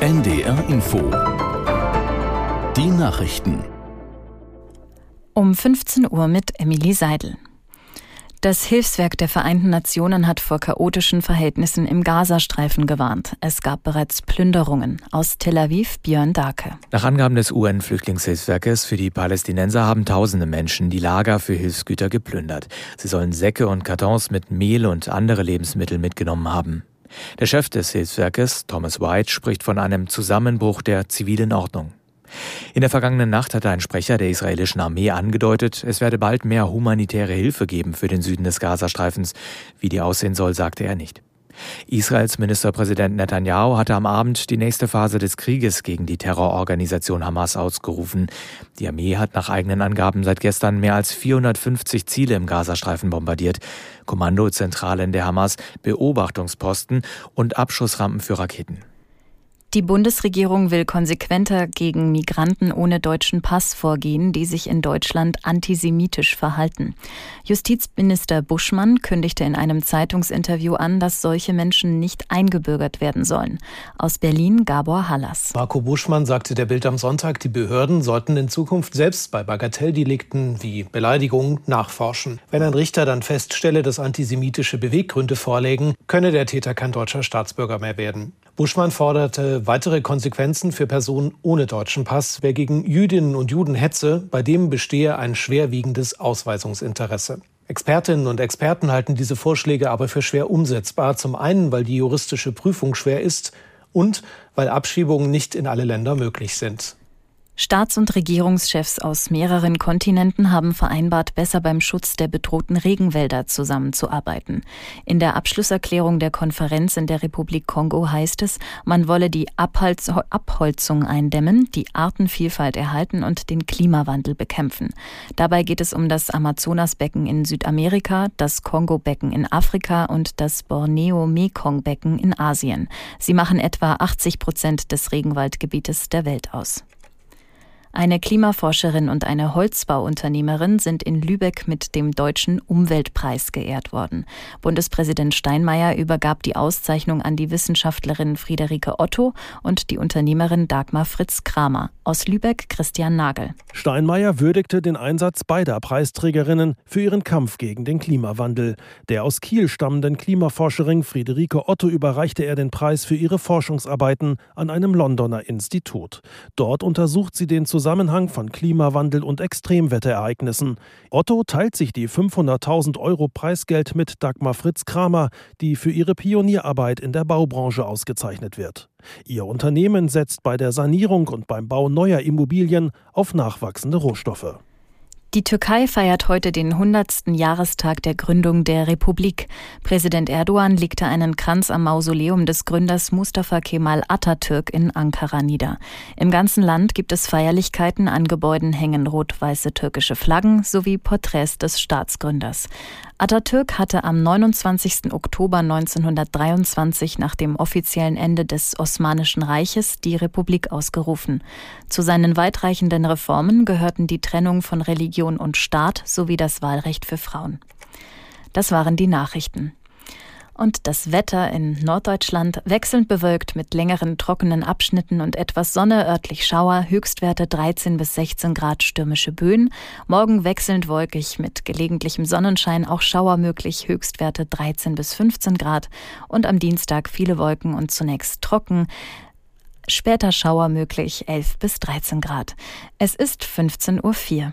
NDR Info. Die Nachrichten. Um 15 Uhr mit Emily Seidel. Das Hilfswerk der Vereinten Nationen hat vor chaotischen Verhältnissen im Gazastreifen gewarnt. Es gab bereits Plünderungen. Aus Tel Aviv Björn Darke. Nach Angaben des UN-Flüchtlingshilfswerkes für die Palästinenser haben tausende Menschen die Lager für Hilfsgüter geplündert. Sie sollen Säcke und Kartons mit Mehl und andere Lebensmittel mitgenommen haben. Der Chef des Hilfswerkes, Thomas White, spricht von einem Zusammenbruch der zivilen Ordnung. In der vergangenen Nacht hatte ein Sprecher der israelischen Armee angedeutet, es werde bald mehr humanitäre Hilfe geben für den Süden des Gazastreifens. Wie die aussehen soll, sagte er nicht. Israels Ministerpräsident Netanyahu hatte am Abend die nächste Phase des Krieges gegen die Terrororganisation Hamas ausgerufen. Die Armee hat nach eigenen Angaben seit gestern mehr als 450 Ziele im Gazastreifen bombardiert. Kommandozentralen der Hamas, Beobachtungsposten und Abschussrampen für Raketen. Die Bundesregierung will konsequenter gegen Migranten ohne deutschen Pass vorgehen, die sich in Deutschland antisemitisch verhalten. Justizminister Buschmann kündigte in einem Zeitungsinterview an, dass solche Menschen nicht eingebürgert werden sollen. Aus Berlin Gabor Hallas. Marco Buschmann sagte der Bild am Sonntag, die Behörden sollten in Zukunft selbst bei Bagatelldelikten wie Beleidigungen nachforschen. Wenn ein Richter dann feststelle, dass antisemitische Beweggründe vorlägen, könne der Täter kein deutscher Staatsbürger mehr werden. Buschmann forderte weitere Konsequenzen für Personen ohne deutschen Pass. Wer gegen Jüdinnen und Juden hetze, bei dem bestehe ein schwerwiegendes Ausweisungsinteresse. Expertinnen und Experten halten diese Vorschläge aber für schwer umsetzbar. Zum einen, weil die juristische Prüfung schwer ist und weil Abschiebungen nicht in alle Länder möglich sind. Staats- und Regierungschefs aus mehreren Kontinenten haben vereinbart, besser beim Schutz der bedrohten Regenwälder zusammenzuarbeiten. In der Abschlusserklärung der Konferenz in der Republik Kongo heißt es, man wolle die Abholz Abholzung eindämmen, die Artenvielfalt erhalten und den Klimawandel bekämpfen. Dabei geht es um das Amazonasbecken in Südamerika, das Kongo-Becken in Afrika und das Borneo-Mekong-Becken in Asien. Sie machen etwa 80 Prozent des Regenwaldgebietes der Welt aus. Eine Klimaforscherin und eine Holzbauunternehmerin sind in Lübeck mit dem Deutschen Umweltpreis geehrt worden. Bundespräsident Steinmeier übergab die Auszeichnung an die Wissenschaftlerin Friederike Otto und die Unternehmerin Dagmar Fritz Kramer. Aus Lübeck Christian Nagel. Steinmeier würdigte den Einsatz beider Preisträgerinnen für ihren Kampf gegen den Klimawandel. Der aus Kiel stammenden Klimaforscherin Friederike Otto überreichte er den Preis für ihre Forschungsarbeiten an einem Londoner Institut. Dort untersucht sie den Zusammenhang von Klimawandel und Extremwetterereignissen. Otto teilt sich die 500.000 Euro Preisgeld mit Dagmar Fritz Kramer, die für ihre Pionierarbeit in der Baubranche ausgezeichnet wird. Ihr Unternehmen setzt bei der Sanierung und beim Bau neuer Immobilien auf nachwachsende Rohstoffe. Die Türkei feiert heute den 100. Jahrestag der Gründung der Republik. Präsident Erdogan legte einen Kranz am Mausoleum des Gründers Mustafa Kemal Atatürk in Ankara nieder. Im ganzen Land gibt es Feierlichkeiten, an Gebäuden hängen rot-weiße türkische Flaggen sowie Porträts des Staatsgründers. Atatürk hatte am 29. Oktober 1923 nach dem offiziellen Ende des Osmanischen Reiches die Republik ausgerufen. Zu seinen weitreichenden Reformen gehörten die Trennung von Religion und Staat sowie das Wahlrecht für Frauen. Das waren die Nachrichten. Und das Wetter in Norddeutschland wechselnd bewölkt mit längeren trockenen Abschnitten und etwas Sonne, örtlich Schauer, Höchstwerte 13 bis 16 Grad stürmische Böen. Morgen wechselnd wolkig mit gelegentlichem Sonnenschein, auch Schauer möglich, Höchstwerte 13 bis 15 Grad. Und am Dienstag viele Wolken und zunächst trocken. Später Schauer möglich 11 bis 13 Grad. Es ist 15.04 Uhr.